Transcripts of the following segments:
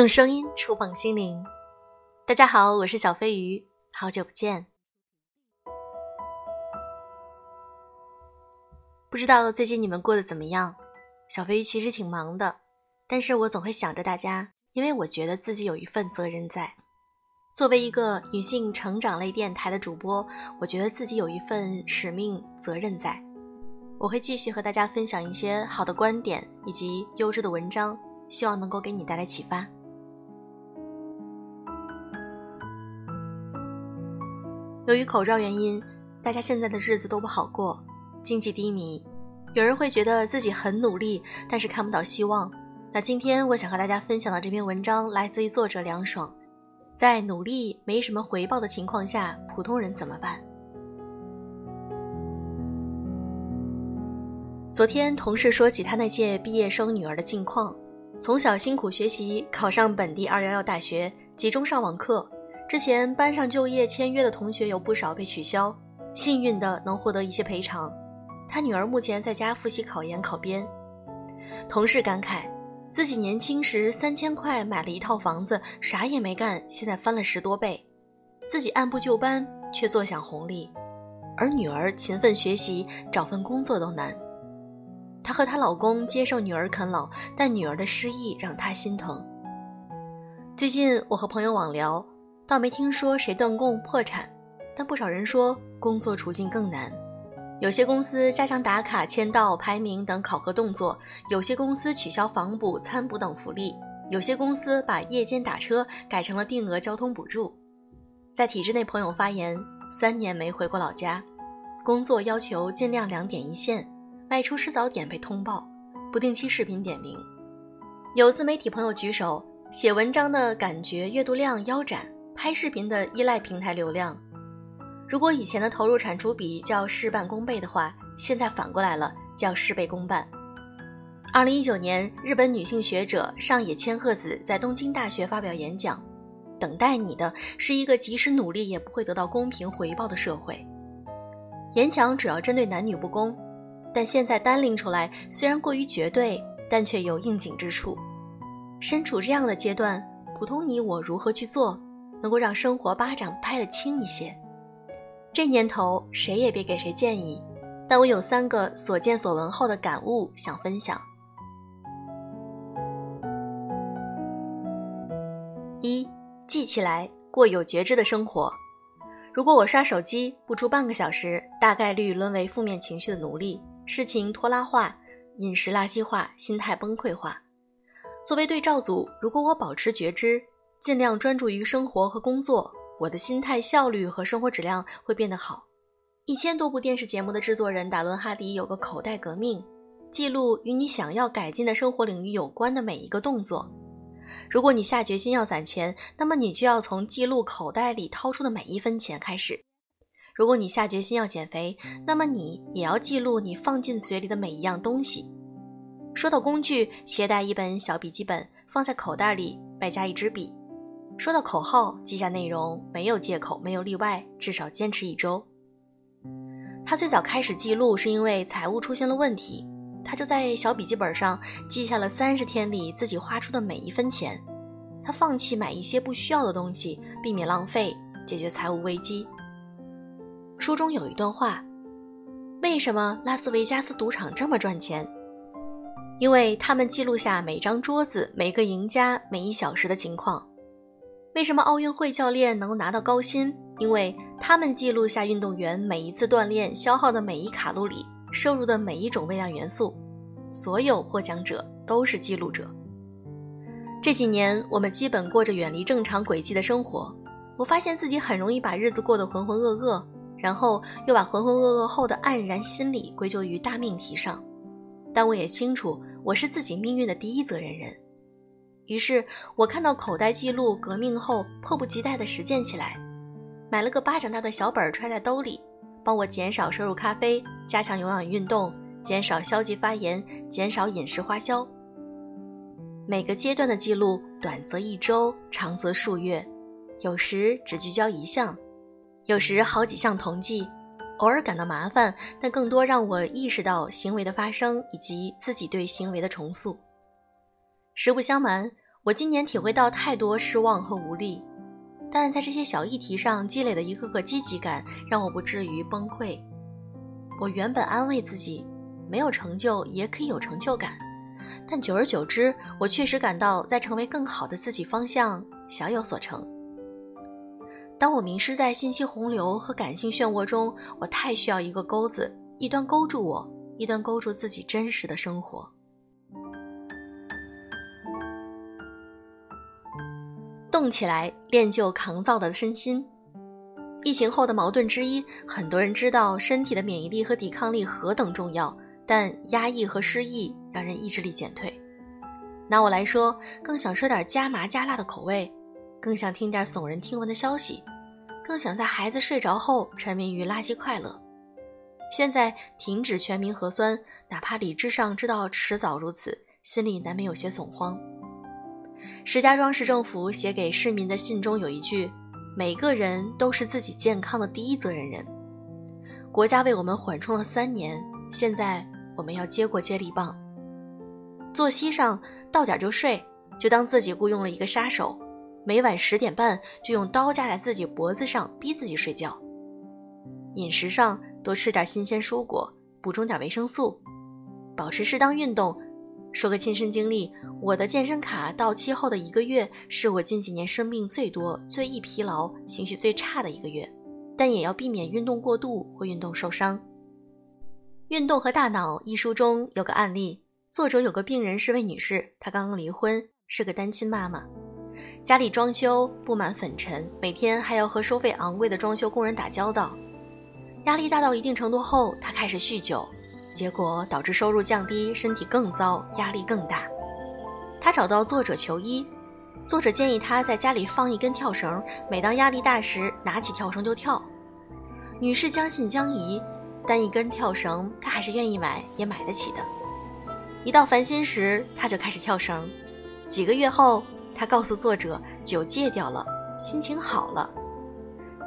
用声音触碰心灵。大家好，我是小飞鱼，好久不见。不知道最近你们过得怎么样？小飞鱼其实挺忙的，但是我总会想着大家，因为我觉得自己有一份责任在。作为一个女性成长类电台的主播，我觉得自己有一份使命责任在。我会继续和大家分享一些好的观点以及优质的文章，希望能够给你带来启发。由于口罩原因，大家现在的日子都不好过，经济低迷，有人会觉得自己很努力，但是看不到希望。那今天我想和大家分享的这篇文章来自于作者凉爽，在努力没什么回报的情况下，普通人怎么办？昨天同事说起他那届毕业生女儿的近况，从小辛苦学习，考上本地二幺幺大学，集中上网课。之前班上就业签约的同学有不少被取消，幸运的能获得一些赔偿。他女儿目前在家复习考研考编。同事感慨，自己年轻时三千块买了一套房子，啥也没干，现在翻了十多倍。自己按部就班，却坐享红利，而女儿勤奋学习，找份工作都难。她和她老公接受女儿啃老，但女儿的失意让她心疼。最近我和朋友网聊，倒没听说谁断供破产，但不少人说工作处境更难。有些公司加强打卡、签到、排名等考核动作；有些公司取消房补、餐补等福利；有些公司把夜间打车改成了定额交通补助。在体制内朋友发言，三年没回过老家，工作要求尽量两点一线。外出吃早点被通报，不定期视频点名。有自媒体朋友举手，写文章的感觉阅读量腰斩，拍视频的依赖平台流量。如果以前的投入产出比叫事半功倍的话，现在反过来了，叫事倍功半。二零一九年，日本女性学者上野千鹤子在东京大学发表演讲：“等待你的是一个即使努力也不会得到公平回报的社会。”演讲主要针对男女不公。但现在单拎出来，虽然过于绝对，但却有应景之处。身处这样的阶段，普通你我如何去做，能够让生活巴掌拍得轻一些？这年头，谁也别给谁建议，但我有三个所见所闻后的感悟想分享。一，记起来，过有觉知的生活。如果我刷手机不出半个小时，大概率沦为负面情绪的奴隶。事情拖拉化，饮食垃圾化，心态崩溃化。作为对照组，如果我保持觉知，尽量专注于生活和工作，我的心态效率和生活质量会变得好。一千多部电视节目的制作人达伦哈迪有个口袋革命，记录与你想要改进的生活领域有关的每一个动作。如果你下决心要攒钱，那么你就要从记录口袋里掏出的每一分钱开始。如果你下决心要减肥，那么你也要记录你放进嘴里的每一样东西。说到工具，携带一本小笔记本，放在口袋里，外加一支笔。说到口号，记下内容，没有借口，没有例外，至少坚持一周。他最早开始记录是因为财务出现了问题，他就在小笔记本上记下了三十天里自己花出的每一分钱。他放弃买一些不需要的东西，避免浪费，解决财务危机。书中有一段话：为什么拉斯维加斯赌场这么赚钱？因为他们记录下每张桌子、每个赢家、每一小时的情况。为什么奥运会教练能够拿到高薪？因为他们记录下运动员每一次锻炼消耗的每一卡路里、摄入的每一种微量元素。所有获奖者都是记录者。这几年，我们基本过着远离正常轨迹的生活。我发现自己很容易把日子过得浑浑噩噩。然后又把浑浑噩噩后的黯然心理归咎于大命题上，但我也清楚我是自己命运的第一责任人。于是我看到口袋记录革命后，迫不及待地实践起来，买了个巴掌大的小本揣在兜里，帮我减少摄入咖啡，加强有氧运动，减少消极发言，减少饮食花销。每个阶段的记录，短则一周，长则数月，有时只聚焦一项。有时好几项同计，偶尔感到麻烦，但更多让我意识到行为的发生以及自己对行为的重塑。实不相瞒，我今年体会到太多失望和无力，但在这些小议题上积累的一个个积极感，让我不至于崩溃。我原本安慰自己，没有成就也可以有成就感，但久而久之，我确实感到在成为更好的自己方向小有所成。当我迷失在信息洪流和感性漩涡中，我太需要一个钩子，一端勾住我，一端勾住自己真实的生活。动起来，练就抗造的身心。疫情后的矛盾之一，很多人知道身体的免疫力和抵抗力何等重要，但压抑和失忆让人意志力减退。拿我来说，更想吃点加麻加辣的口味，更想听点耸人听闻的消息，更想在孩子睡着后沉迷于垃圾快乐。现在停止全民核酸，哪怕理智上知道迟早如此，心里难免有些恐慌。石家庄市政府写给市民的信中有一句：“每个人都是自己健康的第一责任人。”国家为我们缓冲了三年，现在我们要接过接力棒。作息上到点就睡，就当自己雇佣了一个杀手，每晚十点半就用刀架在自己脖子上逼自己睡觉。饮食上多吃点新鲜蔬果，补充点维生素，保持适当运动。说个亲身经历，我的健身卡到期后的一个月，是我近几年生病最多、最易疲劳、情绪最差的一个月，但也要避免运动过度或运动受伤。《运动和大脑》一书中有个案例，作者有个病人是位女士，她刚刚离婚，是个单亲妈妈，家里装修布满粉尘，每天还要和收费昂贵的装修工人打交道，压力大到一定程度后，她开始酗酒。结果导致收入降低，身体更糟，压力更大。他找到作者求医，作者建议他在家里放一根跳绳，每当压力大时，拿起跳绳就跳。女士将信将疑，但一根跳绳她还是愿意买，也买得起的。一到烦心时，她就开始跳绳。几个月后，她告诉作者，酒戒掉了，心情好了。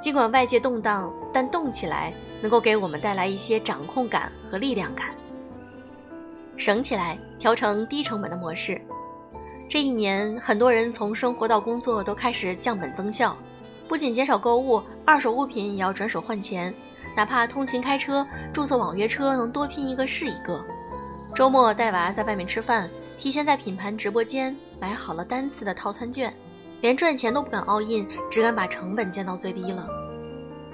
尽管外界动荡，但动起来能够给我们带来一些掌控感和力量感。省起来，调成低成本的模式。这一年，很多人从生活到工作都开始降本增效，不仅减少购物，二手物品也要转手换钱。哪怕通勤开车，注册网约车能多拼一个是一个。周末带娃在外面吃饭，提前在品牌直播间买好了单次的套餐券。连赚钱都不敢 all in，只敢把成本降到最低了。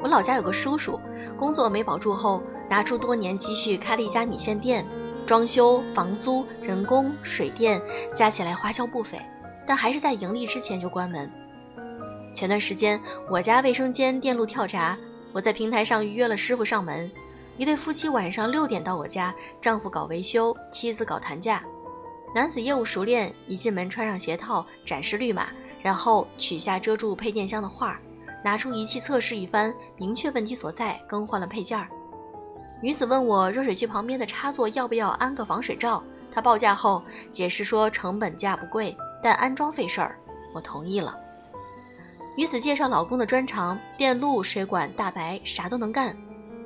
我老家有个叔叔，工作没保住后，拿出多年积蓄开了一家米线店，装修、房租、人工、水电加起来花销不菲，但还是在盈利之前就关门。前段时间我家卫生间电路跳闸，我在平台上预约了师傅上门。一对夫妻晚上六点到我家，丈夫搞维修，妻子搞谈价。男子业务熟练，一进门穿上鞋套，展示绿码。然后取下遮住配电箱的画，拿出仪器测试一番，明确问题所在，更换了配件儿。女子问我热水器旁边的插座要不要安个防水罩，她报价后解释说成本价不贵，但安装费事儿，我同意了。女子介绍老公的专长，电路、水管、大白啥都能干。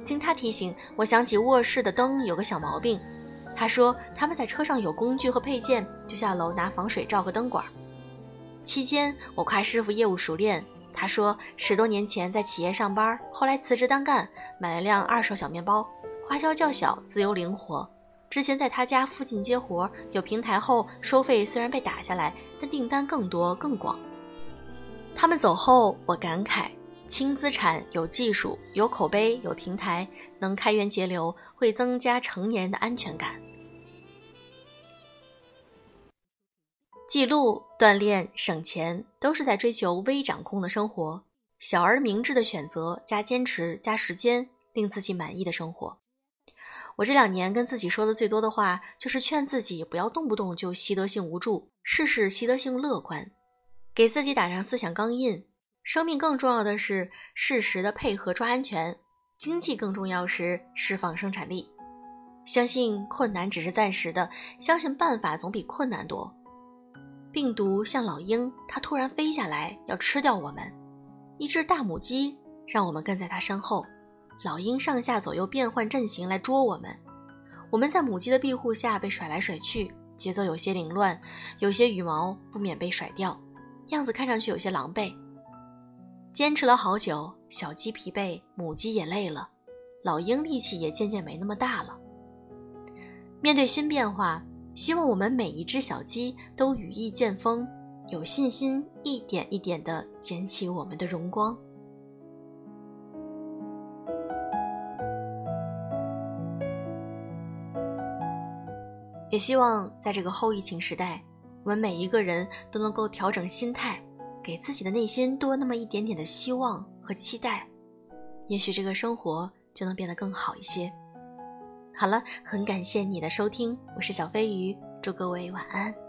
经她提醒，我想起卧室的灯有个小毛病，她说他们在车上有工具和配件，就下楼拿防水罩和灯管。期间，我夸师傅业务熟练。他说，十多年前在企业上班，后来辞职单干，买了辆二手小面包，花销较小，自由灵活。之前在他家附近接活，有平台后，收费虽然被打下来，但订单更多更广。他们走后，我感慨：轻资产、有技术、有口碑、有平台，能开源节流，会增加成年人的安全感。记录、锻炼、省钱，都是在追求微掌控的生活，小而明智的选择，加坚持，加时间，令自己满意的生活。我这两年跟自己说的最多的话，就是劝自己不要动不动就习得性无助，试试习得性乐观，给自己打上思想钢印。生命更重要的是适时的配合抓安全，经济更重要时释放生产力。相信困难只是暂时的，相信办法总比困难多。病毒像老鹰，它突然飞下来要吃掉我们。一只大母鸡让我们跟在它身后，老鹰上下左右变换阵型来捉我们。我们在母鸡的庇护下被甩来甩去，节奏有些凌乱，有些羽毛不免被甩掉，样子看上去有些狼狈。坚持了好久，小鸡疲惫，母鸡也累了，老鹰力气也渐渐没那么大了。面对新变化，希望我们每一只小鸡都羽翼渐丰，有信心，一点一点地捡起我们的荣光。也希望在这个后疫情时代，我们每一个人都能够调整心态，给自己的内心多那么一点点的希望和期待，也许这个生活就能变得更好一些。好了，很感谢你的收听，我是小飞鱼，祝各位晚安。